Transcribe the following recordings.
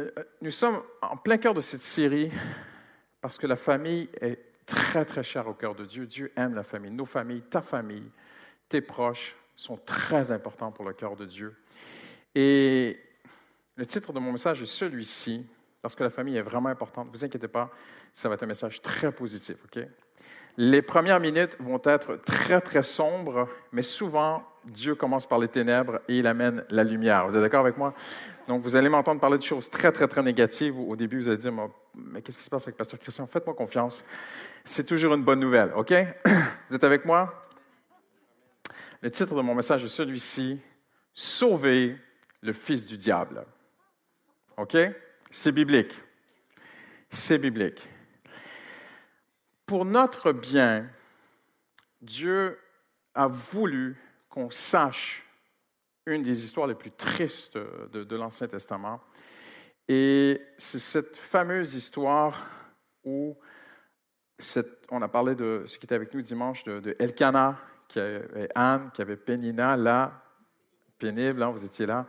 euh, nous sommes en plein cœur de cette série parce que la famille est très, très chère au cœur de Dieu. Dieu aime la famille. Nos familles, ta famille, tes proches sont très importants pour le cœur de Dieu. Et le titre de mon message est celui-ci, parce que la famille est vraiment importante. Ne vous inquiétez pas, ça va être un message très positif, OK? Les premières minutes vont être très, très sombres, mais souvent, Dieu commence par les ténèbres et il amène la lumière. Vous êtes d'accord avec moi? Donc, vous allez m'entendre parler de choses très, très, très négatives. Au début, vous allez dire, mais qu'est-ce qui se passe avec Pasteur Christian? Faites-moi confiance. C'est toujours une bonne nouvelle, OK? Vous êtes avec moi? Le titre de mon message est celui-ci, Sauver le fils du diable. OK? C'est biblique. C'est biblique. Pour notre bien, Dieu a voulu qu'on sache une des histoires les plus tristes de, l'Ancien Testament. Et c'est cette fameuse histoire où on a parlé de ce qui était avec nous dimanche de, Elkanah, qui avait Anne, qui avait Pénina, là, pénible, hein, vous étiez là.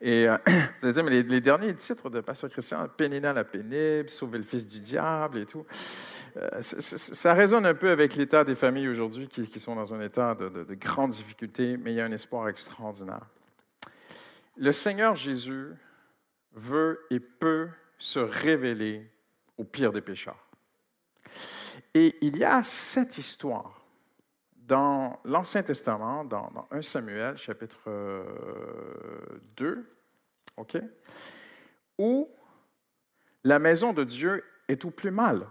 Et euh, vous allez dire, mais les, derniers titres de Pasteur Christian, Pénina la pénible, Sauver le fils du diable et tout, euh, ça résonne un peu avec l'état des familles aujourd'hui qui, sont dans un état de, de, de grande difficulté, mais il y a un espoir extraordinaire. Le Seigneur Jésus veut et peut se révéler au pire des pécheurs. Et il y a cette histoire dans l'Ancien Testament, dans, 1 Samuel, chapitre 2, euh, OK, où la maison de Dieu est au plus mal.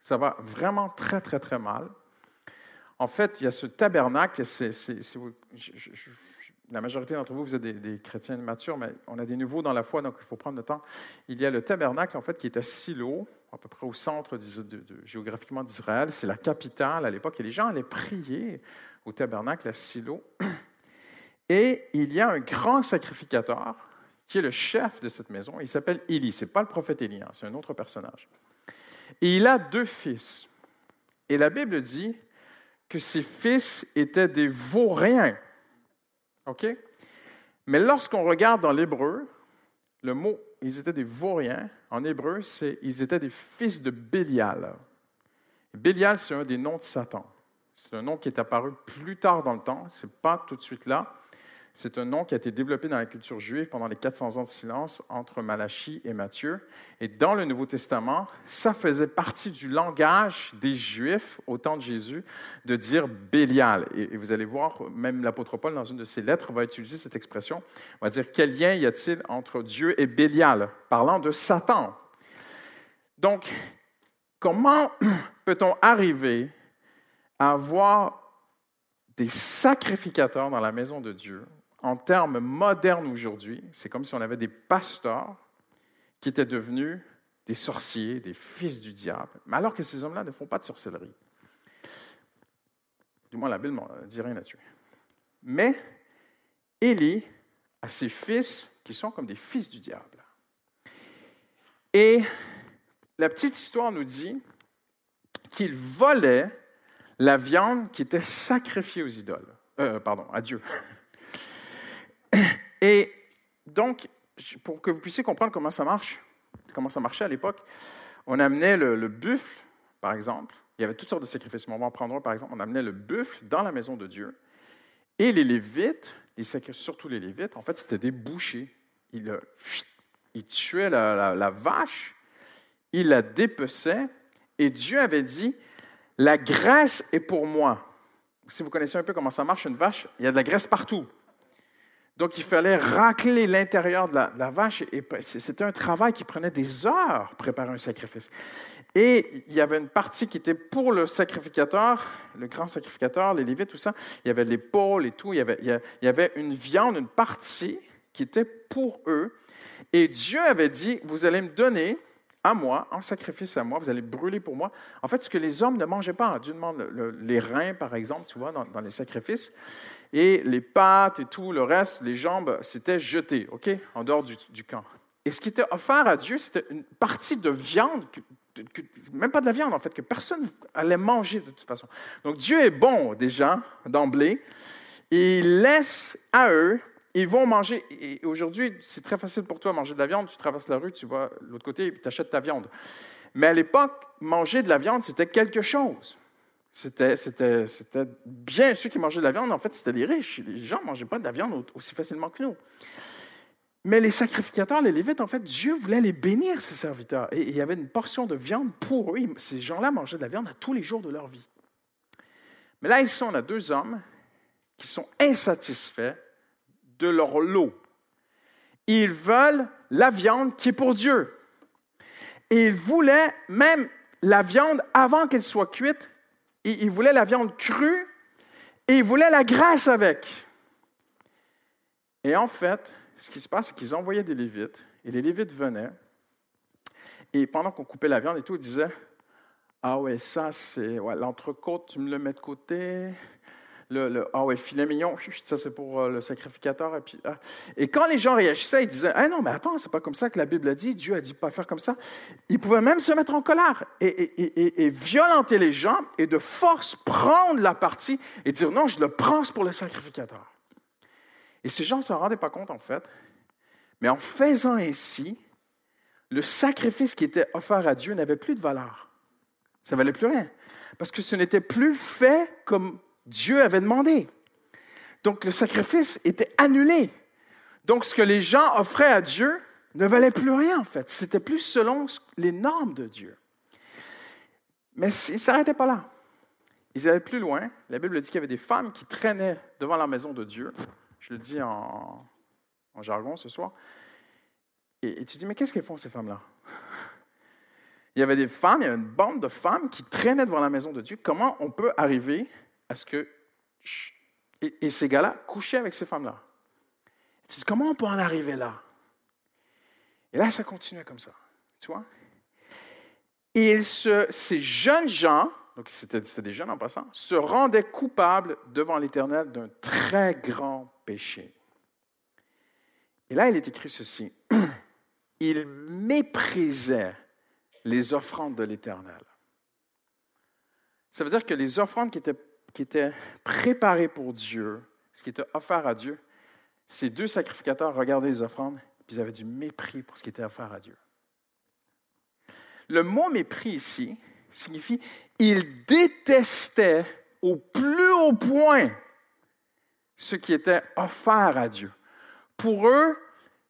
Ça va vraiment très, très, très mal. En fait, il y a ce tabernacle, la majorité d'entre vous, vous êtes des, chrétiens matures, mais on a des nouveaux dans la foi, donc il faut prendre le temps. Il y a le tabernacle, en fait, qui est à Silo, à peu près au centre géographiquement d'Israël. C'est la capitale à l'époque, et les gens allaient prier au tabernacle à Silo. Et il y a un grand sacrificateur qui est le chef de cette maison. Il s'appelle Élie. Ce n'est pas le prophète Élie, hein, c'est un autre personnage. Et il a deux fils. Et la Bible dit que ses fils étaient des vauriens. OK? Mais lorsqu'on regarde dans l'hébreu, le mot ils étaient des vauriens, en hébreu, c'est ils étaient des fils de Bélial. Bélial, c'est un des noms de Satan. C'est un nom qui est apparu plus tard dans le temps, ce n'est pas tout de suite là. C'est un nom qui a été développé dans la culture juive pendant les 400 ans de silence entre Malachie et Matthieu. Et dans le Nouveau Testament, ça faisait partie du langage des Juifs au temps de Jésus de dire Bélial. Et, vous allez voir, même l'apôtre Paul, dans une de ses lettres, va utiliser cette expression. On va dire quel lien y a-t-il entre Dieu et Bélial, parlant de Satan? Donc, comment peut-on arriver à avoir des sacrificateurs dans la maison de Dieu en termes modernes aujourd'hui, c'est comme si on avait des pasteurs qui étaient devenus des sorciers, des fils du diable, mais alors que ces hommes-là ne font pas de sorcellerie. Du moins, la Bible ne dit rien là-dessus. Mais Élie a ses fils qui sont comme des fils du diable. Et la petite histoire nous dit qu'il volait la viande qui était sacrifiée aux idoles, euh, pardon, à Dieu. Et donc, pour que vous puissiez comprendre comment ça marche, comment ça marchait à l'époque, on amenait le, buffle, par exemple. Il y avait toutes sortes de sacrifices. On va en prendre un, par exemple. On amenait le buffle dans la maison de Dieu. Et les Lévites, les surtout les Lévites, en fait, c'était des bouchers. Ils, ils tuaient la, la vache, ils la dépeçaient, et Dieu avait dit, la graisse est pour moi. Si vous connaissez un peu comment ça marche, une vache, il y a de la graisse partout. Donc, il fallait racler l'intérieur de, la, vache. Et c'était un travail qui prenait des heures, préparer un sacrifice. Et il y avait une partie qui était pour le sacrificateur, le grand sacrificateur, les Lévites, tout ça. Il y avait l'épaule et tout. Il y, avait, une viande, une partie qui était pour eux. Et Dieu avait dit, vous allez me donner à moi, en sacrifice à moi, vous allez brûler pour moi. En fait, ce que les hommes ne mangeaient pas, Dieu demande les reins, par exemple, tu vois, dans les sacrifices. Et les pattes et tout, le reste, les jambes, c'était jeté, OK, en dehors du, camp. Et ce qui était offert à Dieu, c'était une partie de viande, même pas de la viande en fait, que personne allait manger de toute façon. Donc Dieu est bon déjà, d'emblée, et il laisse à eux ils vont manger. Et aujourd'hui, c'est très facile pour toi de manger de la viande. Tu traverses la rue, tu vas l'autre côté et tu achètes ta viande. Mais à l'époque, manger de la viande, c'était quelque chose. C'était, c'était, bien ceux qui mangeaient de la viande, en fait, c'était les riches. Les gens ne mangeaient pas de la viande aussi facilement que nous. Mais les sacrificateurs, les Lévites, en fait, Dieu voulait les bénir, ses serviteurs. Et il y avait une portion de viande pour eux. Ces gens-là mangeaient de la viande à tous les jours de leur vie. Mais là, ici, on a deux hommes qui sont insatisfaits de leur lot. Ils veulent la viande qui est pour Dieu. Et ils voulaient même la viande avant qu'elle soit cuite. Et ils voulaient la viande crue et ils voulaient la graisse avec. Et en fait, ce qui se passe, c'est qu'ils envoyaient des Lévites et les Lévites venaient. Et pendant qu'on coupait la viande et tout, ils disaient Ah ouais, ça, c'est l'entrecôte, tu me le mets de côté le, ah ouais, filet mignon, ça c'est pour euh, le sacrificateur. Et, puis, ah. et quand les gens réagissaient, ils disaient Ah non, mais attends, c'est pas comme ça que la Bible a dit, Dieu a dit pas faire comme ça. Ils pouvaient même se mettre en colère et, et, violenter les gens et de force prendre la partie et dire Non, je le prends pour le sacrificateur. Et ces gens ne s'en rendaient pas compte en fait, mais en faisant ainsi, le sacrifice qui était offert à Dieu n'avait plus de valeur. Ça valait plus rien. Parce que ce n'était plus fait comme Dieu avait demandé. Donc le sacrifice était annulé. Donc ce que les gens offraient à Dieu ne valait plus rien en fait. C'était plus selon les normes de Dieu. Mais ils ne s'arrêtaient pas là. Ils allaient plus loin. La Bible dit qu'il y avait des femmes qui traînaient devant la maison de Dieu. Je le dis en, jargon ce soir. Et, tu dis, mais qu'est-ce qu'elles font ces femmes-là? Il y avait des femmes, il y avait une bande de femmes qui traînaient devant la maison de Dieu. Comment on peut arriver à ce que. Et, ces gars-là couchaient avec ces femmes-là. Tu dis, comment on peut en arriver là? Et là, ça continuait comme ça. Tu vois? Et ces jeunes gens, donc c'était des jeunes en passant, se rendaient coupables devant l'Éternel d'un très grand péché. Et là, il est écrit ceci. Ils méprisaient les offrandes de l'Éternel. Ça veut dire que les offrandes qui étaient qui était préparé pour Dieu, ce qui était offert à Dieu, ces deux sacrificateurs regardaient les offrandes, puis ils avaient du mépris pour ce qui était offert à Dieu. Le mot mépris ici signifie ils détestaient au plus haut point ce qui était offert à Dieu. Pour eux,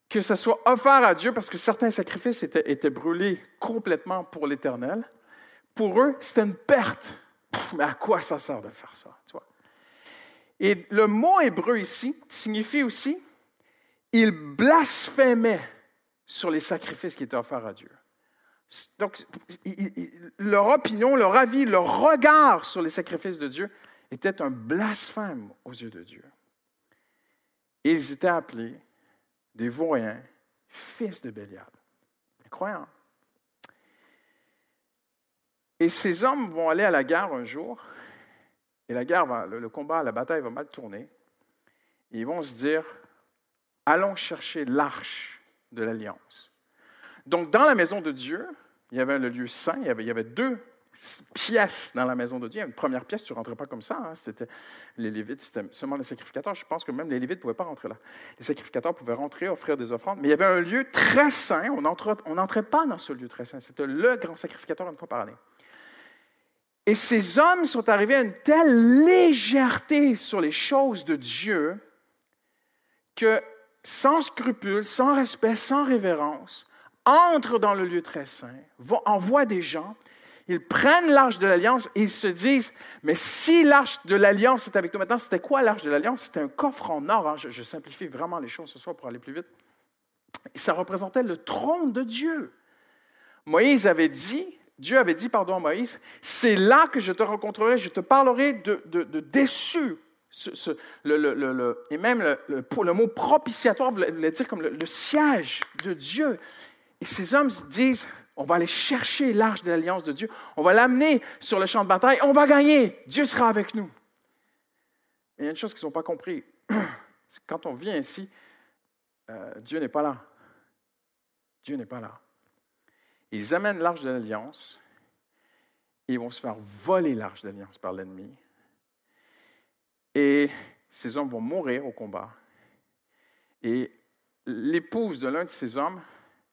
que ce soit offert à Dieu, parce que certains sacrifices étaient, étaient brûlés complètement pour l'Éternel, pour eux, c'était une perte mais à quoi ça sert de faire ça? Et le mot hébreu ici signifie aussi il blasphémait sur les sacrifices qui étaient offerts à Dieu. Donc, leur opinion, leur avis, leur regard sur les sacrifices de Dieu était un blasphème aux yeux de Dieu. Ils étaient appelés des vauriens, fils de Bélial. Incroyable. Et ces hommes vont aller à la guerre un jour, et la guerre, le, combat, la bataille va mal tourner. Et ils vont se dire, allons chercher l'arche de l'alliance. Donc, dans la maison de Dieu, il y avait le lieu saint, il y avait, il y avait deux pièces dans la maison de Dieu. Une première pièce, tu ne rentrais pas comme ça. Hein. C'était les Lévites, c'était seulement les sacrificateurs. Je pense que même les Lévites ne pouvaient pas rentrer là. Les sacrificateurs pouvaient rentrer, offrir des offrandes. Mais il y avait un lieu très saint. On n'entrait pas dans ce lieu très saint. C'était le grand sacrificateur une fois par année. Et ces hommes sont arrivés à une telle légèreté sur les choses de Dieu que, sans scrupule, sans respect, sans révérence, entrent dans le lieu très saint, envoient des gens, ils prennent l'arche de l'alliance et ils se disent, mais si l'arche de l'alliance est avec nous maintenant, c'était quoi l'arche de l'alliance? C'était un coffre en or. Hein. Je, je, simplifie vraiment les choses ce soir pour aller plus vite. Et ça représentait le trône de Dieu. Moïse avait dit, Dieu avait dit, pardon à Moïse, c'est là que je te rencontrerai, je te parlerai de, de, déçu. et même le, le, mot propitiatoire voulait, dire comme le, siège de Dieu. Et ces hommes disent, on va aller chercher l'arche de l'alliance de Dieu, on va l'amener sur le champ de bataille, on va gagner, Dieu sera avec nous. il y a une chose qu'ils n'ont pas compris, quand on vient ici, euh, Dieu n'est pas là. Dieu n'est pas là. Ils amènent l'arche de l'Alliance ils vont se faire voler l'arche de l'Alliance par l'ennemi. Et ces hommes vont mourir au combat. Et l'épouse de l'un de ces hommes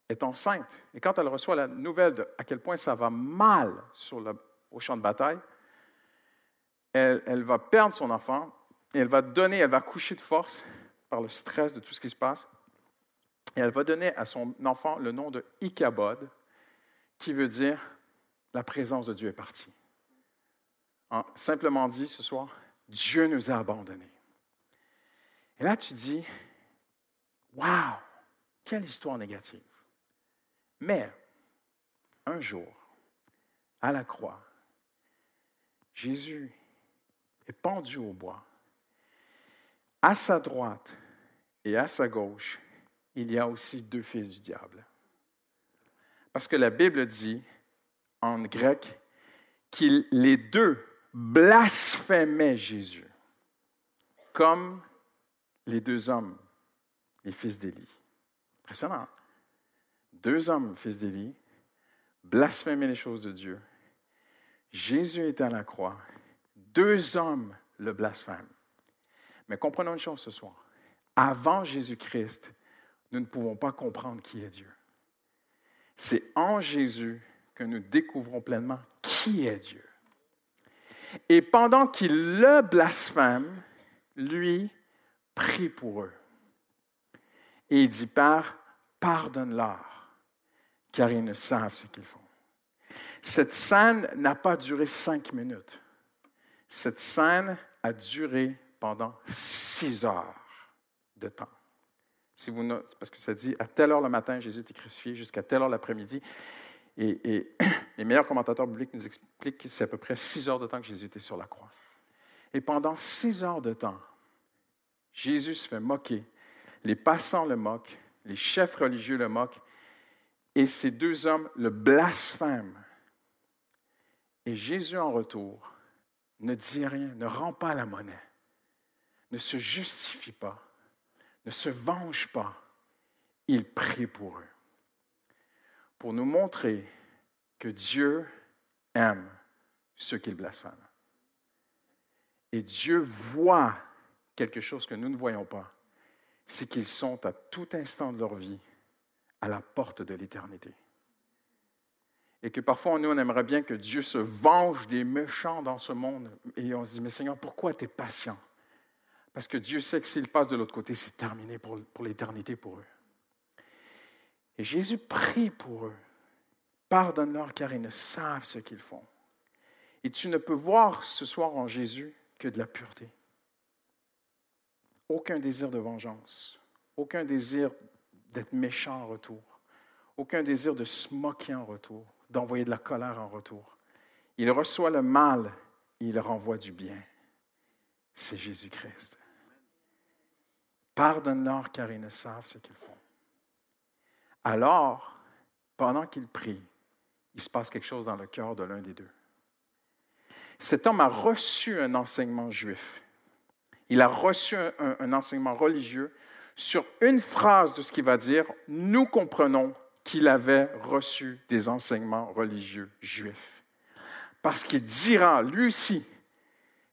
est enceinte. Et quand elle reçoit la nouvelle de à quel point ça va mal sur le, au champ de bataille, elle, elle, va perdre son enfant et elle va donner, elle va coucher de force par le stress de tout ce qui se passe. Et elle va donner à son enfant le nom de Ichabod, qui veut dire la présence de Dieu est partie. simplement dit ce soir, Dieu nous a abandonnés. Et là, tu dis, waouh, quelle histoire négative. Mais, un jour, à la croix, Jésus est pendu au bois. À sa droite et à sa gauche, il y a aussi deux fils du diable. Parce que la Bible dit, en grec, qu'ils les deux blasphémaient Jésus, comme les deux hommes, les fils d'Élie. Impressionnant. Hein? Deux hommes, fils d'Élie, blasphémaient les choses de Dieu. Jésus est à la croix. Deux hommes le blasphèment. Mais comprenons une chose ce soir. Avant Jésus-Christ, nous ne pouvons pas comprendre qui est Dieu. C'est en Jésus que nous découvrons pleinement qui est Dieu. Et pendant qu'il le blasphème, lui prie pour eux. Et il dit, Père, pardonne-leur, car ils ne savent ce qu'ils font. Cette scène n'a pas duré cinq minutes. Cette scène a duré pendant six heures de temps. Si vous, parce que ça dit à telle heure le matin, Jésus était crucifié, jusqu'à telle heure l'après-midi. Et, les meilleurs commentateurs bibliques nous expliquent que c'est à peu près six heures de temps que Jésus était sur la croix. Et pendant six heures de temps, Jésus se fait moquer. Les passants le moquent, les chefs religieux le moquent, et ces deux hommes le blasphèment. Et Jésus, en retour, ne dit rien, ne rend pas la monnaie, ne se justifie pas ne se venge pas, il prie pour eux, pour nous montrer que Dieu aime ceux qu'il blasphème. Et Dieu voit quelque chose que nous ne voyons pas, c'est qu'ils sont à tout instant de leur vie à la porte de l'éternité. Et que parfois, nous, on aimerait bien que Dieu se venge des méchants dans ce monde. Et on se dit, mais Seigneur, pourquoi tu es patient? Parce que Dieu sait que s'ils passent de l'autre côté, c'est terminé pour, l'éternité pour eux. Et Jésus prie pour eux. Pardonne-leur car ils ne savent ce qu'ils font. Et tu ne peux voir ce soir en Jésus que de la pureté. Aucun désir de vengeance, aucun désir d'être méchant en retour, aucun désir de se moquer en retour, d'envoyer de la colère en retour. Il reçoit le mal et il renvoie du bien. C'est Jésus-Christ. Pardonne-leur car ils ne savent ce qu'ils font. Alors, pendant qu'il prie, il se passe quelque chose dans le cœur de l'un des deux. Cet homme a reçu un enseignement juif. Il a reçu un, enseignement religieux sur une phrase de ce qu'il va dire. Nous comprenons qu'il avait reçu des enseignements religieux juifs. Parce qu'il dira, lui aussi,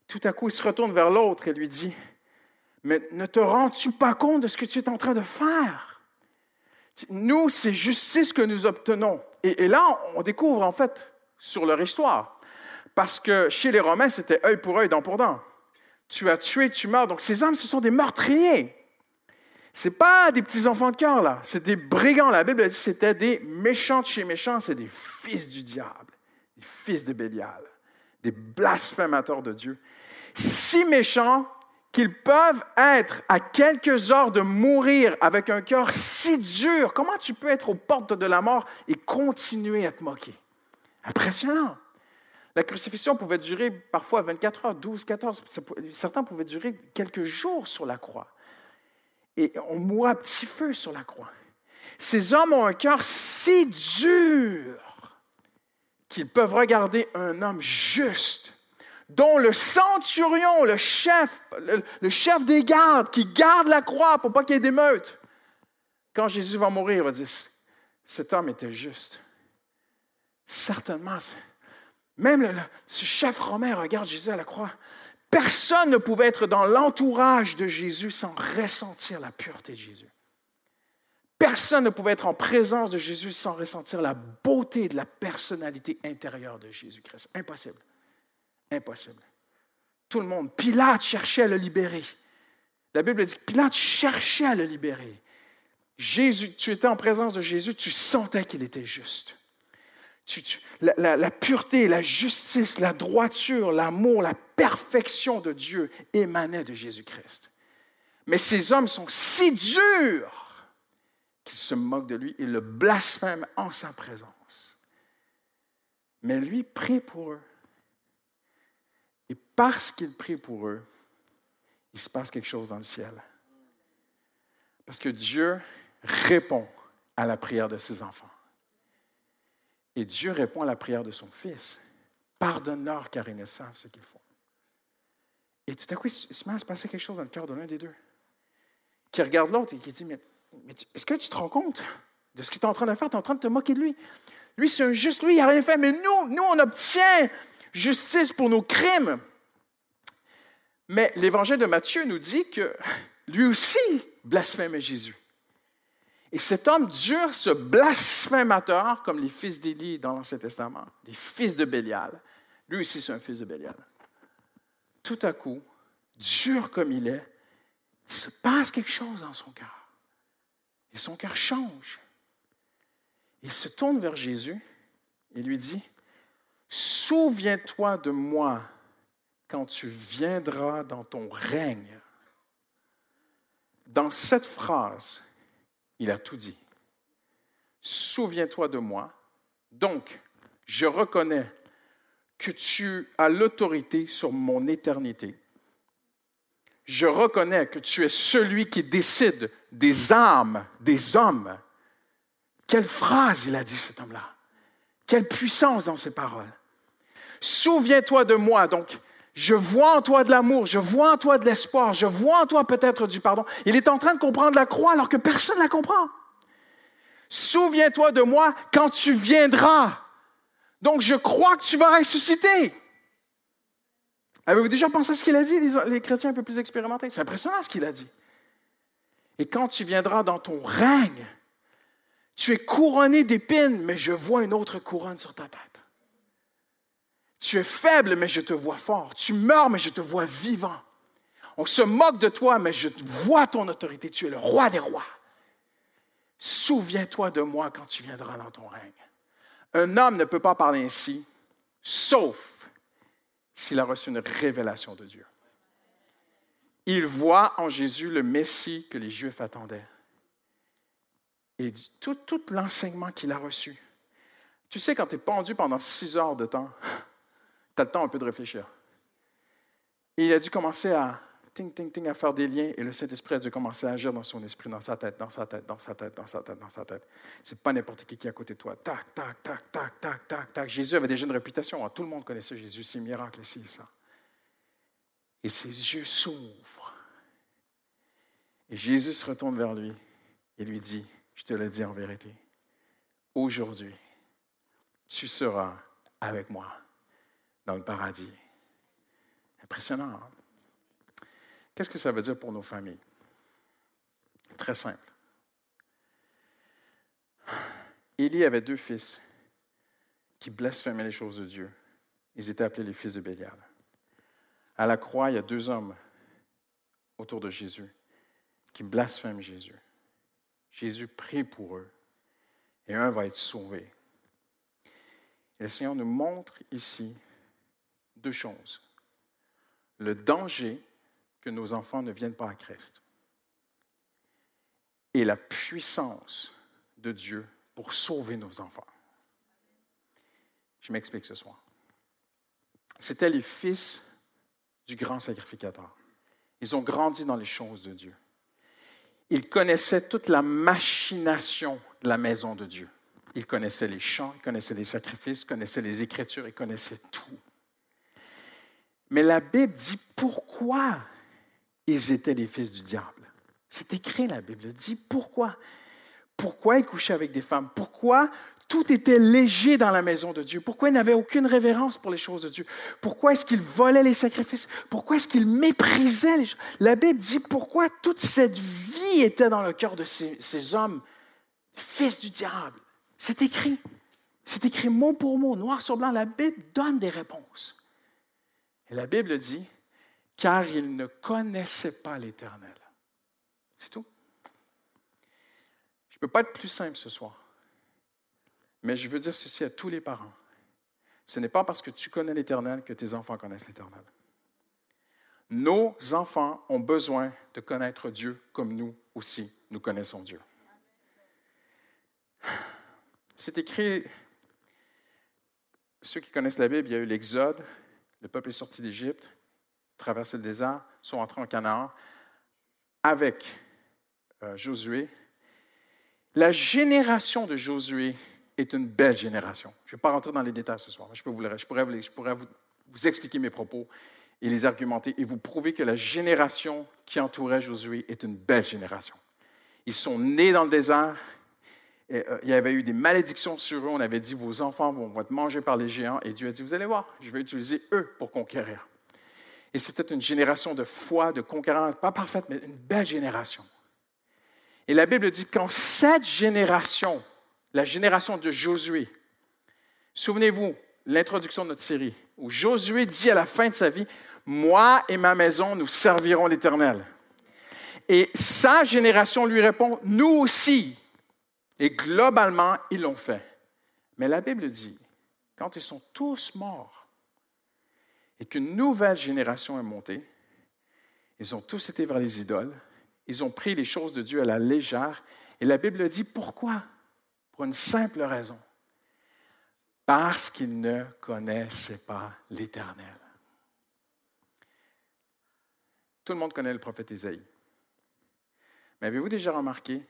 tout à coup, il se retourne vers l'autre et lui dit, mais ne te rends-tu pas compte de ce que tu es en train de faire? Nous, c'est justice que nous obtenons. Et, là, on découvre en fait sur leur histoire. Parce que chez les Romains, c'était œil pour œil, dent pour dent. Tu as tué, tu meurs. Donc ces hommes, ce sont des meurtriers. Ce pas des petits enfants de cœur, là. C'est des brigands. La Bible dit c'était des méchants de chez méchants. C'est des fils du diable, des fils de Bélial, des blasphémateurs de Dieu. Si méchants qu'ils peuvent être à quelques heures de mourir avec un cœur si dur. Comment tu peux être aux portes de la mort et continuer à te moquer? Impressionnant. La crucifixion pouvait durer parfois 24 heures, 12, 14, certains pouvaient durer quelques jours sur la croix. Et on mourra à petit feu sur la croix. Ces hommes ont un cœur si dur qu'ils peuvent regarder un homme juste dont le centurion, le chef, le, chef des gardes, qui garde la croix pour pas qu'il y ait d'émeute, quand Jésus va mourir, il va dire, cet homme était juste. Certainement, même ce chef romain regarde Jésus à la croix. personne ne pouvait être dans l'entourage de Jésus sans ressentir la pureté de Jésus. Personne ne pouvait être en présence de Jésus sans ressentir la beauté de la personnalité intérieure de Jésus-Christ. Impossible. Impossible. Tout le monde. Pilate cherchait à le libérer. La Bible dit que Pilate cherchait à le libérer. Jésus, tu étais en présence de Jésus, tu sentais qu'il était juste. la, la, pureté, la justice, la droiture, l'amour, la perfection de Dieu émanaient de Jésus-Christ. Mais ces hommes sont si durs qu'ils se moquent de lui et le blasphèment en sa présence. Mais lui prie pour eux. Parce qu'il prie pour eux, il se passe quelque chose dans le ciel. Parce que Dieu répond à la prière de ses enfants. Et Dieu répond à la prière de son Fils. Pardonne-leur car ils ne savent ce qu'ils font. Et tout à coup, il se met à se passer quelque chose dans le cœur de l'un des deux, qui regarde l'autre et qui dit, mais, est-ce que tu te rends compte de ce que tu es en train de faire? Tu es en train de te moquer de lui. Lui, c'est un juste, lui, il n'a rien fait, mais nous, nous, on obtient justice pour nos crimes. Mais l'évangile de Matthieu nous dit que lui aussi blasphémait Jésus. Et cet homme dur, ce blasphémateur, comme les fils d'Élie dans l'Ancien Testament, les fils de Bélial, lui aussi c'est un fils de Bélial. Tout à coup, dur comme il est, il se passe quelque chose dans son cœur. Et son cœur change. Il se tourne vers Jésus et lui dit, Souviens-toi de moi quand tu viendras dans ton règne. Dans cette phrase, il a tout dit. Souviens-toi de moi. Donc, je reconnais que tu as l'autorité sur mon éternité. Je reconnais que tu es celui qui décide des âmes des hommes. Quelle phrase il a dit cet homme-là. Quelle puissance dans ses paroles. Souviens-toi de moi. Donc, je vois en toi de l'amour, je vois en toi de l'espoir, je vois en toi peut-être du pardon. Il est en train de comprendre la croix alors que personne ne la comprend. Souviens-toi de moi quand tu viendras. Donc je crois que tu vas ressusciter. Avez-vous déjà pensé à ce qu'il a dit, les, chrétiens un peu plus expérimentés? C'est impressionnant ce qu'il a dit. Et quand tu viendras dans ton règne, tu es couronné d'épines, mais je vois une autre couronne sur ta tête. Tu es faible, mais je te vois fort. Tu meurs, mais je te vois vivant. On se moque de toi, mais je vois ton autorité. Tu es le roi des rois. Souviens-toi de moi quand tu viendras dans ton règne. Un homme ne peut pas parler ainsi, sauf s'il a reçu une révélation de Dieu. Il voit en Jésus le Messie que les Juifs attendaient. Et tout, tout l'enseignement qu'il a reçu. Tu sais, quand tu es pendu pendant six heures de temps, tu le temps un peu de réfléchir. Et il a dû commencer à ting, ting, ting, à faire des liens, et le Saint-Esprit a dû commencer à agir dans son esprit, dans sa tête, dans sa tête, dans sa tête, dans sa tête, dans sa tête. C'est pas n'importe qui qui est à côté de toi. Tac, tac, tac, tac, tac, tac, tac. Jésus avait déjà une réputation. Hein. Tout le monde connaissait Jésus, ses miracles ici, ça. Et ses yeux s'ouvrent. Et Jésus se retourne vers lui et lui dit, je te le dis en vérité, aujourd'hui, tu seras avec moi dans le paradis. Impressionnant. Hein? Qu'est-ce que ça veut dire pour nos familles? Très simple. Élie avait deux fils qui blasphémaient les choses de Dieu. Ils étaient appelés les fils de Bélial. À la croix, il y a deux hommes autour de Jésus qui blasphèment Jésus. Jésus prie pour eux et un va être sauvé. Et le Seigneur nous montre ici deux choses. Le danger que nos enfants ne viennent pas à Christ et la puissance de Dieu pour sauver nos enfants. Je m'explique ce soir. C'étaient les fils du grand sacrificateur. Ils ont grandi dans les choses de Dieu. Ils connaissaient toute la machination de la maison de Dieu. Ils connaissaient les chants, ils connaissaient les sacrifices, ils connaissaient les Écritures, ils connaissaient tout. Mais la Bible dit pourquoi ils étaient les fils du diable. C'est écrit, la Bible dit pourquoi. Pourquoi ils couchaient avec des femmes? Pourquoi tout était léger dans la maison de Dieu? Pourquoi il n'avait aucune révérence pour les choses de Dieu? Pourquoi est-ce qu'il volait les sacrifices? Pourquoi est-ce qu'il méprisait les choses? La Bible dit pourquoi toute cette vie était dans le cœur de ces, ces hommes, fils du diable. C'est écrit. C'est écrit mot pour mot, noir sur blanc. La Bible donne des réponses. Et la Bible dit, car ils ne connaissaient pas l'Éternel. C'est tout. Je ne peux pas être plus simple ce soir. Mais je veux dire ceci à tous les parents. Ce n'est pas parce que tu connais l'Éternel que tes enfants connaissent l'Éternel. Nos enfants ont besoin de connaître Dieu comme nous aussi, nous connaissons Dieu. C'est écrit, ceux qui connaissent la Bible, il y a eu l'Exode, le peuple est sorti d'Égypte, traversé le désert, sont entrés en Canaan avec euh, Josué. La génération de Josué est une belle génération. Je ne vais pas rentrer dans les détails ce soir. Vous, je pourrais, vous, expliquer mes propos et les argumenter et vous prouver que la génération qui entourait Josué est une belle génération. Ils sont nés dans le désert. Euh, il y avait eu des malédictions sur eux. On avait dit, vos enfants vont, vont être mangés par les géants. Et Dieu a dit, vous allez voir, je vais utiliser eux pour conquérir. Et c'était une génération de foi, de conquérants, pas parfaite, mais une belle génération. Et la Bible dit qu'en cette génération, la génération de Josué. Souvenez-vous, l'introduction de notre série, où Josué dit à la fin de sa vie, Moi et ma maison, nous servirons l'Éternel. Et sa génération lui répond, Nous aussi. Et globalement, ils l'ont fait. Mais la Bible dit, quand ils sont tous morts et qu'une nouvelle génération est montée, ils ont tous été vers les idoles, ils ont pris les choses de Dieu à la légère. Et la Bible dit, pourquoi? Pour une simple raison. Parce qu'ils ne connaissaient pas l'Éternel. Tout le monde connaît le prophète Isaïe. Mais avez-vous déjà remarqué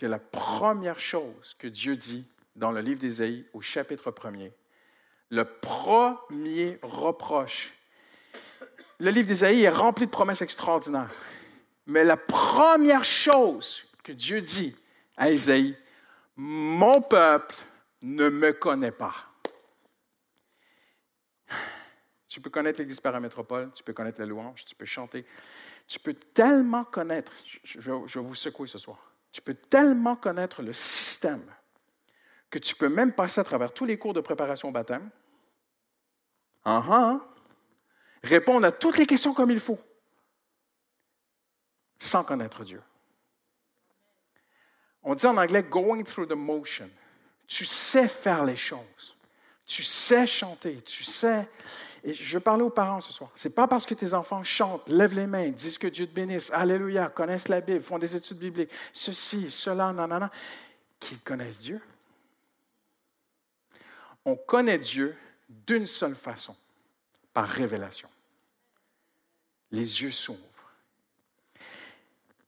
que la première chose que Dieu dit dans le livre d'Isaïe au chapitre 1er, le premier reproche, le livre d'Isaïe est rempli de promesses extraordinaires. Mais la première chose que Dieu dit à Isaïe, mon peuple ne me connaît pas. Tu peux connaître l'Église paramétropole, tu peux connaître la louange, tu peux chanter. Tu peux tellement connaître, je, vais vous secouer ce soir, tu peux tellement connaître le système que tu peux même passer à travers tous les cours de préparation au baptême, uh répondre à toutes les questions comme il faut, sans connaître Dieu. On dit en anglais going through the motion. Tu sais faire les choses. Tu sais chanter. Tu sais. Et je parler aux parents ce soir. Ce n'est pas parce que tes enfants chantent, lèvent les mains, disent que Dieu te bénisse, Alléluia, connaissent la Bible, font des études bibliques, ceci, cela, nanana, qu'ils connaissent Dieu. On connaît Dieu d'une seule façon, par révélation. Les yeux s'ouvrent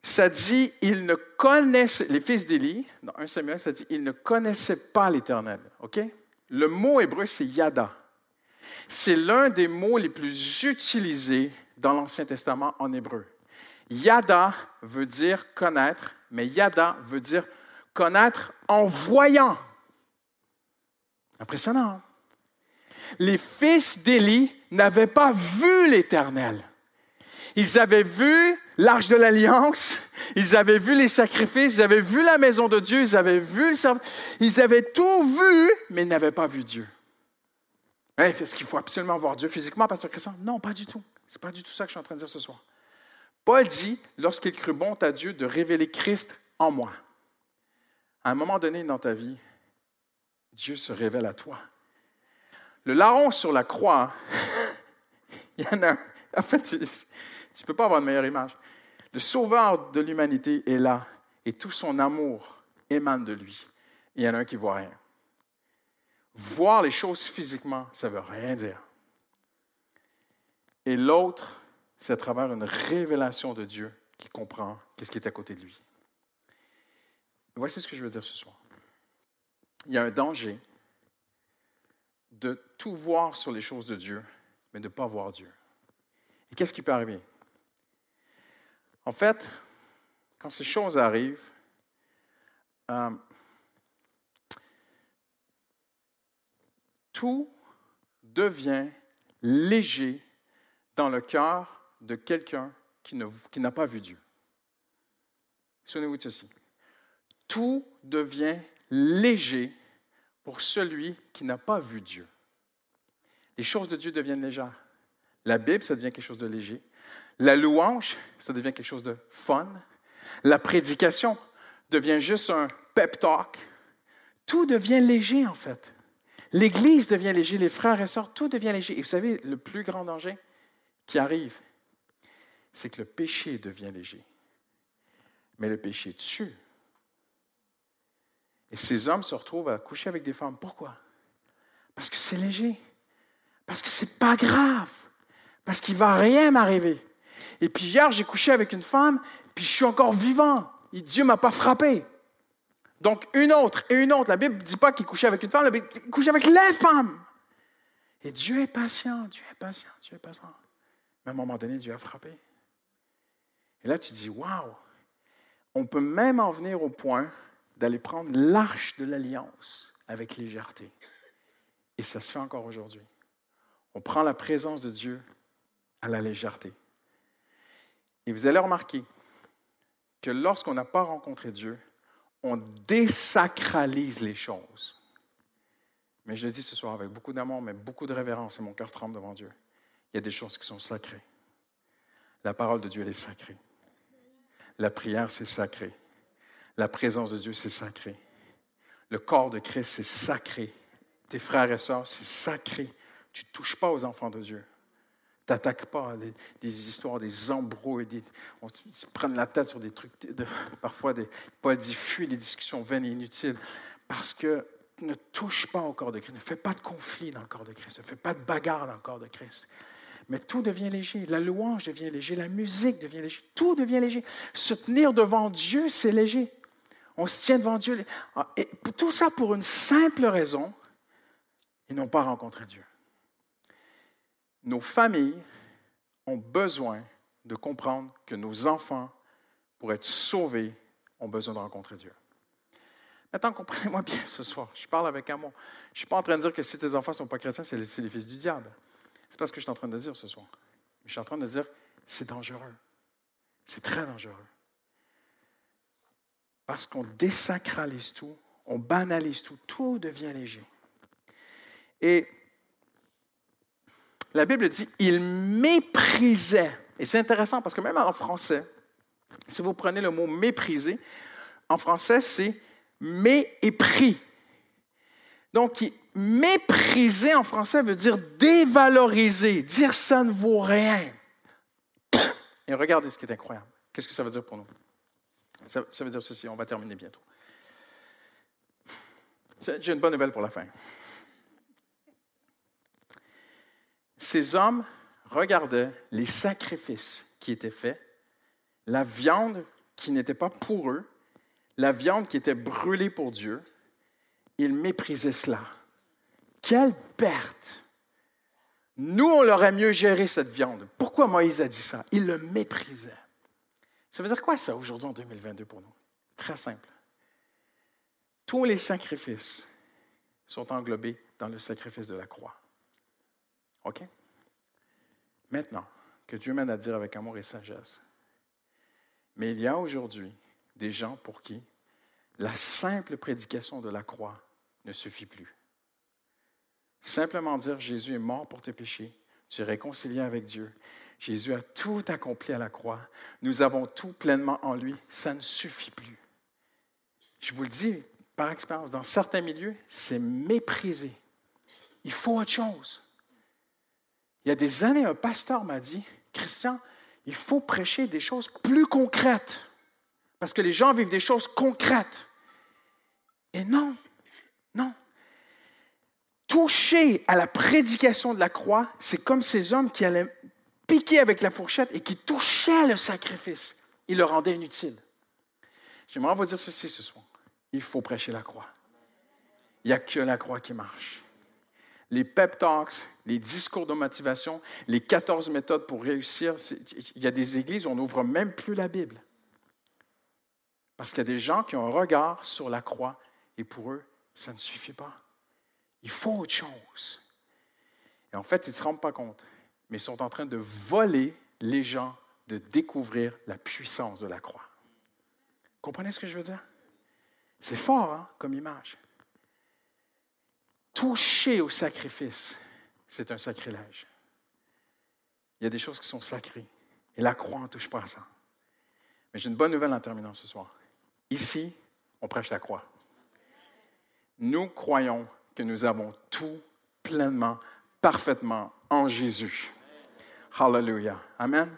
ça dit, ils ne connaissent, les fils d'Élie, dans 1 Samuel, ça dit, ils ne connaissaient pas l'Éternel. OK? Le mot hébreu, c'est yada. C'est l'un des mots les plus utilisés dans l'Ancien Testament en hébreu. Yada veut dire connaître, mais yada veut dire connaître en voyant. Impressionnant. Hein? Les fils d'Élie n'avaient pas vu l'Éternel. Ils avaient vu l'arche de l'alliance, ils avaient vu les sacrifices, ils avaient vu la maison de Dieu, ils avaient vu ils avaient tout vu, mais ils n'avaient pas vu Dieu. Est-ce qu'il faut absolument voir Dieu physiquement, Pasteur Christian? Non, pas du tout. Ce n'est pas du tout ça que je suis en train de dire ce soir. Paul dit, lorsqu'il crut bon à Dieu de révéler Christ en moi. À un moment donné dans ta vie, Dieu se révèle à toi. Le larron sur la croix, il y en a. En fait, tu ne peux pas avoir une meilleure image. Le sauveur de l'humanité est là et tout son amour émane de lui. Il y en a un qui voit rien. Voir les choses physiquement, ça ne veut rien dire. Et l'autre, c'est à travers une révélation de Dieu qui comprend qu'est-ce qui est à côté de lui. Voici ce que je veux dire ce soir. Il y a un danger de tout voir sur les choses de Dieu, mais de ne pas voir Dieu. Et qu'est-ce qui peut arriver? En fait, quand ces choses arrivent, euh, tout devient léger dans le cœur de quelqu'un qui, n'a pas vu Dieu. Souvenez-vous de ceci. Tout devient léger pour celui qui n'a pas vu Dieu. Les choses de Dieu deviennent légères. La Bible, ça devient quelque chose de léger. La louange, ça devient quelque chose de fun. La prédication devient juste un pep talk. Tout devient léger, en fait. L'Église devient léger, les frères et sœurs, tout devient léger. Et vous savez, le plus grand danger qui arrive, c'est que le péché devient léger. Mais le péché tue. Et ces hommes se retrouvent à coucher avec des femmes. Pourquoi? Parce que c'est léger. Parce que c'est pas grave. Parce qu'il va rien m'arriver. Et puis hier, j'ai couché avec une femme, puis je suis encore vivant. Et Dieu m'a pas frappé. Donc, une autre et une autre. La Bible ne dit pas qu'il couchait avec une femme, la Bible couchait avec les femmes. Et Dieu est patient, Dieu est patient, Dieu est patient. Mais à un moment donné, Dieu a frappé. Et là, tu dis, waouh, on peut même en venir au point d'aller prendre l'arche de l'alliance avec légèreté. Et ça se fait encore aujourd'hui. On prend la présence de Dieu à la légèreté. Et vous allez remarquer que lorsqu'on n'a pas rencontré Dieu, on désacralise les choses. Mais je le dis ce soir avec beaucoup d'amour, mais beaucoup de révérence, et mon cœur tremble devant Dieu. Il y a des choses qui sont sacrées. La parole de Dieu, elle est sacrée. La prière, c'est sacré. La présence de Dieu, c'est sacré. Le corps de Christ, c'est sacré. Tes frères et sœurs, c'est sacré. Tu ne touches pas aux enfants de Dieu. Tu n'attaques pas des histoires, des embrouilles, des, on la tête sur des trucs, parfois des, pas diffus, des discussions vaines et inutiles. Parce que ne touche pas au corps de Christ, ne fais pas de conflit dans le corps de Christ, ne fais pas de bagarre dans le corps de Christ. Mais tout devient léger. La louange devient léger, la musique devient léger, tout devient léger. Se tenir devant Dieu, c'est léger. On se tient devant Dieu. Ah, tout ça pour une simple raison, ils n'ont pas rencontré Dieu nos familles ont besoin de comprendre que nos enfants, pour être sauvés, ont besoin de rencontrer Dieu. Maintenant, comprenez-moi bien ce soir. Je parle avec amour. Je ne suis pas en train de dire que si tes enfants ne sont pas chrétiens, c'est les, fils du diable. C'est pas ce que je suis en train de dire ce soir. Je suis en train de dire c'est dangereux. C'est très dangereux. Parce qu'on désacralise tout, on banalise tout, tout devient léger. Et la Bible dit, il méprisait. Et c'est intéressant parce que même en français, si vous prenez le mot mépriser, en français, c'est mépris. Donc, mépriser en français veut dire dévaloriser, dire ça ne vaut rien. Et regardez ce qui est incroyable. Qu'est-ce que ça veut dire pour nous? Ça, ça veut dire ceci, on va terminer bientôt. J'ai une bonne nouvelle pour la fin. Ces hommes regardaient les sacrifices qui étaient faits, la viande qui n'était pas pour eux, la viande qui était brûlée pour Dieu. Ils méprisaient cela. Quelle perte! Nous, on l'aurait mieux géré cette viande. Pourquoi Moïse a dit ça? Il le méprisait. Ça veut dire quoi ça aujourd'hui en 2022 pour nous? Très simple. Tous les sacrifices sont englobés dans le sacrifice de la croix. OK? Maintenant, que Dieu m'aide à dire avec amour et sagesse. Mais il y a aujourd'hui des gens pour qui la simple prédication de la croix ne suffit plus. Simplement dire Jésus est mort pour tes péchés, tu es réconcilié avec Dieu. Jésus a tout accompli à la croix. Nous avons tout pleinement en lui. Ça ne suffit plus. Je vous le dis par expérience, dans certains milieux, c'est méprisé. Il faut autre chose. Il y a des années, un pasteur m'a dit, Christian, il faut prêcher des choses plus concrètes, parce que les gens vivent des choses concrètes. Et non, non. Toucher à la prédication de la croix, c'est comme ces hommes qui allaient piquer avec la fourchette et qui touchaient le sacrifice. Il le rendait inutile. J'aimerais vous dire ceci ce soir. Il faut prêcher la croix. Il n'y a que la croix qui marche les pep talks, les discours de motivation, les 14 méthodes pour réussir. Il y a des églises où on n'ouvre même plus la Bible. Parce qu'il y a des gens qui ont un regard sur la croix et pour eux, ça ne suffit pas. Il faut autre chose. Et en fait, ils ne se rendent pas compte, mais ils sont en train de voler les gens de découvrir la puissance de la croix. Comprenez ce que je veux dire? C'est fort hein, comme image. Toucher au sacrifice, c'est un sacrilège. Il y a des choses qui sont sacrées. Et la croix ne touche pas à ça. Mais j'ai une bonne nouvelle en terminant ce soir. Ici, on prêche la croix. Nous croyons que nous avons tout pleinement, parfaitement en Jésus. Hallelujah. Amen.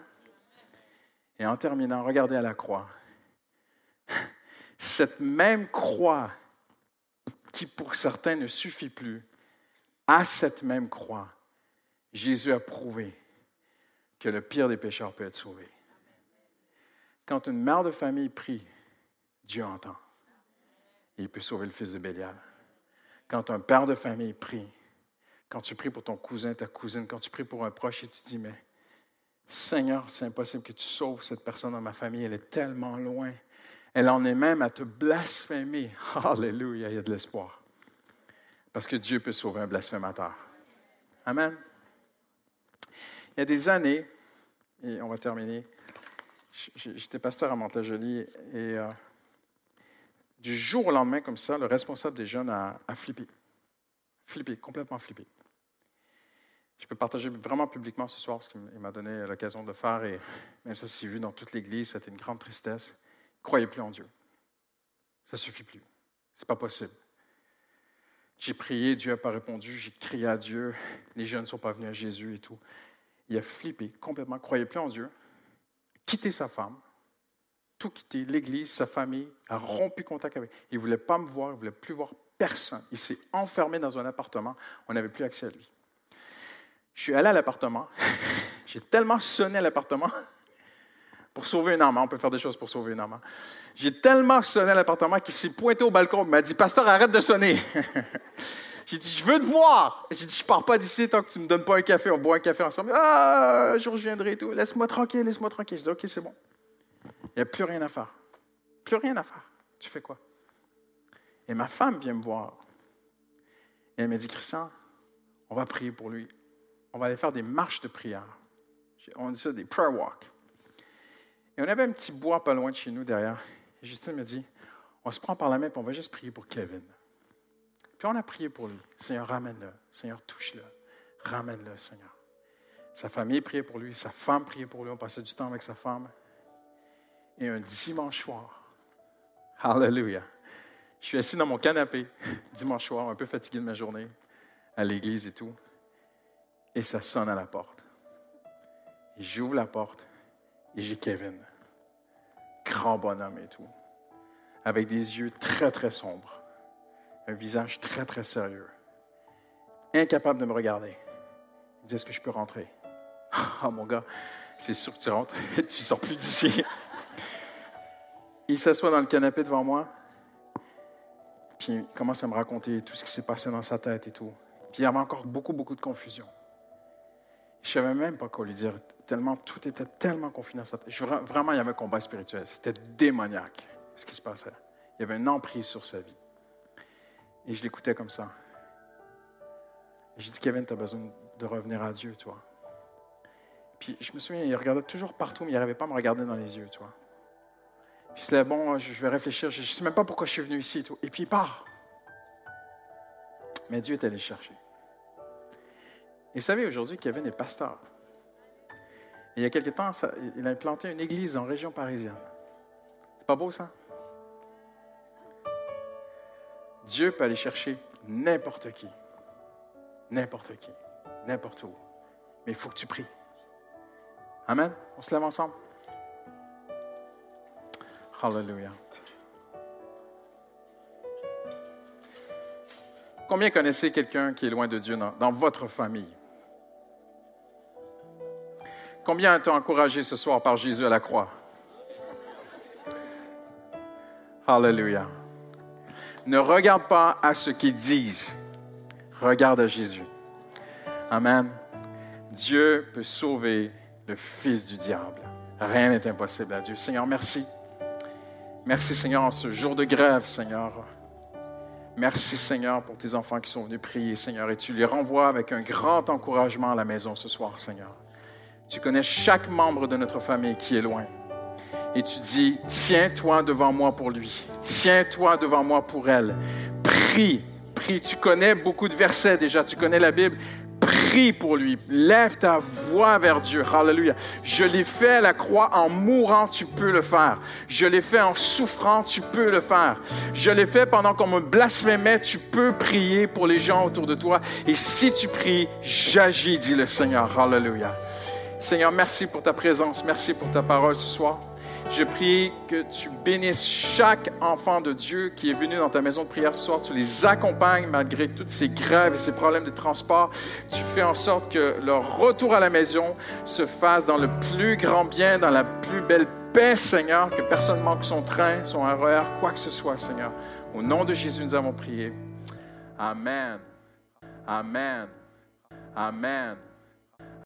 Et en terminant, regardez à la croix. Cette même croix qui pour certains ne suffit plus, à cette même croix, Jésus a prouvé que le pire des pécheurs peut être sauvé. Quand une mère de famille prie, Dieu entend. il peut sauver le fils de Bélial. Quand un père de famille prie, quand tu pries pour ton cousin, ta cousine, quand tu pries pour un proche et tu dis, mais Seigneur, c'est impossible que tu sauves cette personne dans ma famille, elle est tellement loin. Elle en est même à te blasphémer. Alléluia, il y a de l'espoir. Parce que Dieu peut sauver un blasphémateur. Amen. Il y a des années, et on va terminer, j'étais pasteur à Mantes-la-Jolie et euh, du jour au lendemain, comme ça, le responsable des jeunes a, a flippé. Flippé, complètement flippé. Je peux partager vraiment publiquement ce soir ce qu'il m'a donné l'occasion de faire, et même ça s'est vu dans toute l'Église, c'était une grande tristesse. Croyez plus en Dieu. Ça suffit plus. Ce n'est pas possible. J'ai prié, Dieu n'a pas répondu, j'ai crié à Dieu, les jeunes ne sont pas venus à Jésus et tout. Il a flippé complètement, croyait plus en Dieu, quitté sa femme, tout quitté, l'Église, sa famille, a rompu contact avec. Il ne voulait pas me voir, il ne voulait plus voir personne. Il s'est enfermé dans un appartement, on n'avait plus accès à lui. Je suis allé à l'appartement. J'ai tellement sonné à l'appartement pour sauver une âme. On peut faire des choses pour sauver une âme. J'ai tellement sonné à l'appartement qu'il s'est pointé au balcon. Il m'a dit Pasteur, arrête de sonner. J'ai dit Je veux te voir. J'ai dit Je pars pas d'ici tant que tu ne me donnes pas un café. On boit un café ensemble. Ah, je reviendrai et tout. Laisse-moi tranquille, laisse-moi tranquille. Je dis Ok, c'est bon. Il n'y a plus rien à faire. Plus rien à faire. Tu fais quoi? Et ma femme vient me voir. Elle m'a dit Christian, on va prier pour lui on va aller faire des marches de prière. On dit ça des prayer walks. Et on avait un petit bois pas loin de chez nous derrière. Et Justine me dit on se prend par la main et on va juste prier pour Kevin. Puis on a prié pour lui. Seigneur, ramène-le. Seigneur, touche-le. Ramène-le, Seigneur. Sa famille priait pour lui, sa femme priait pour lui. On passait du temps avec sa femme. Et un dimanche soir, Hallelujah. Je suis assis dans mon canapé, dimanche soir, un peu fatigué de ma journée, à l'église et tout et ça sonne à la porte. J'ouvre la porte et j'ai Kevin, grand bonhomme et tout, avec des yeux très très sombres, un visage très très sérieux, incapable de me regarder. Il dit Est-ce que je peux rentrer? Ah, mon gars, c'est sûr que tu rentres, tu sors plus d'ici. Il s'assoit dans le canapé devant moi, puis il commence à me raconter tout ce qui s'est passé dans sa tête et tout. Puis il y avait encore beaucoup, beaucoup de confusion. Je ne savais même pas quoi lui dire, tellement tout était tellement confiné dans sa tête. vraiment, il y avait un combat spirituel. C'était démoniaque ce qui se passait. Il y avait une emprise sur sa vie. Et je l'écoutais comme ça. J'ai dit, Kevin, tu as besoin de revenir à Dieu, toi. Puis je me souviens, il regardait toujours partout, mais il n'arrivait pas à me regarder dans les yeux, toi. Puis c'est bon, je vais réfléchir, je ne sais même pas pourquoi je suis venu ici. Et puis il part. Mais Dieu est allé chercher. Et vous savez, aujourd'hui, Kevin est pasteur. il y a quelque temps, il a implanté une église en région parisienne. C'est pas beau, ça? Dieu peut aller chercher n'importe qui. N'importe qui. N'importe où. Mais il faut que tu pries. Amen? On se lève ensemble. Hallelujah. Combien connaissez quelqu'un qui est loin de Dieu dans votre famille? Combien été encouragé ce soir par Jésus à la croix? Alléluia. Ne regarde pas à ce qu'ils disent. Regarde à Jésus. Amen. Dieu peut sauver le fils du diable. Rien n'est impossible à Dieu. Seigneur, merci. Merci, Seigneur, en ce jour de grève, Seigneur. Merci Seigneur pour tes enfants qui sont venus prier, Seigneur, et tu les renvoies avec un grand encouragement à la maison ce soir, Seigneur. Tu connais chaque membre de notre famille qui est loin. Et tu dis, tiens-toi devant moi pour lui. Tiens-toi devant moi pour elle. Prie, prie. Tu connais beaucoup de versets déjà, tu connais la Bible. Prie pour lui. Lève ta voix vers Dieu. Hallelujah. Je l'ai fait à la croix en mourant, tu peux le faire. Je l'ai fait en souffrant, tu peux le faire. Je l'ai fait pendant qu'on me blasphémait, tu peux prier pour les gens autour de toi. Et si tu pries, j'agis, dit le Seigneur. Hallelujah. Seigneur, merci pour ta présence. Merci pour ta parole ce soir. Je prie que tu bénisses chaque enfant de Dieu qui est venu dans ta maison de prière ce soir. Tu les accompagnes malgré toutes ces grèves et ces problèmes de transport. Tu fais en sorte que leur retour à la maison se fasse dans le plus grand bien, dans la plus belle paix, Seigneur, que personne manque son train, son RER, quoi que ce soit, Seigneur. Au nom de Jésus, nous avons prié. Amen. Amen. Amen.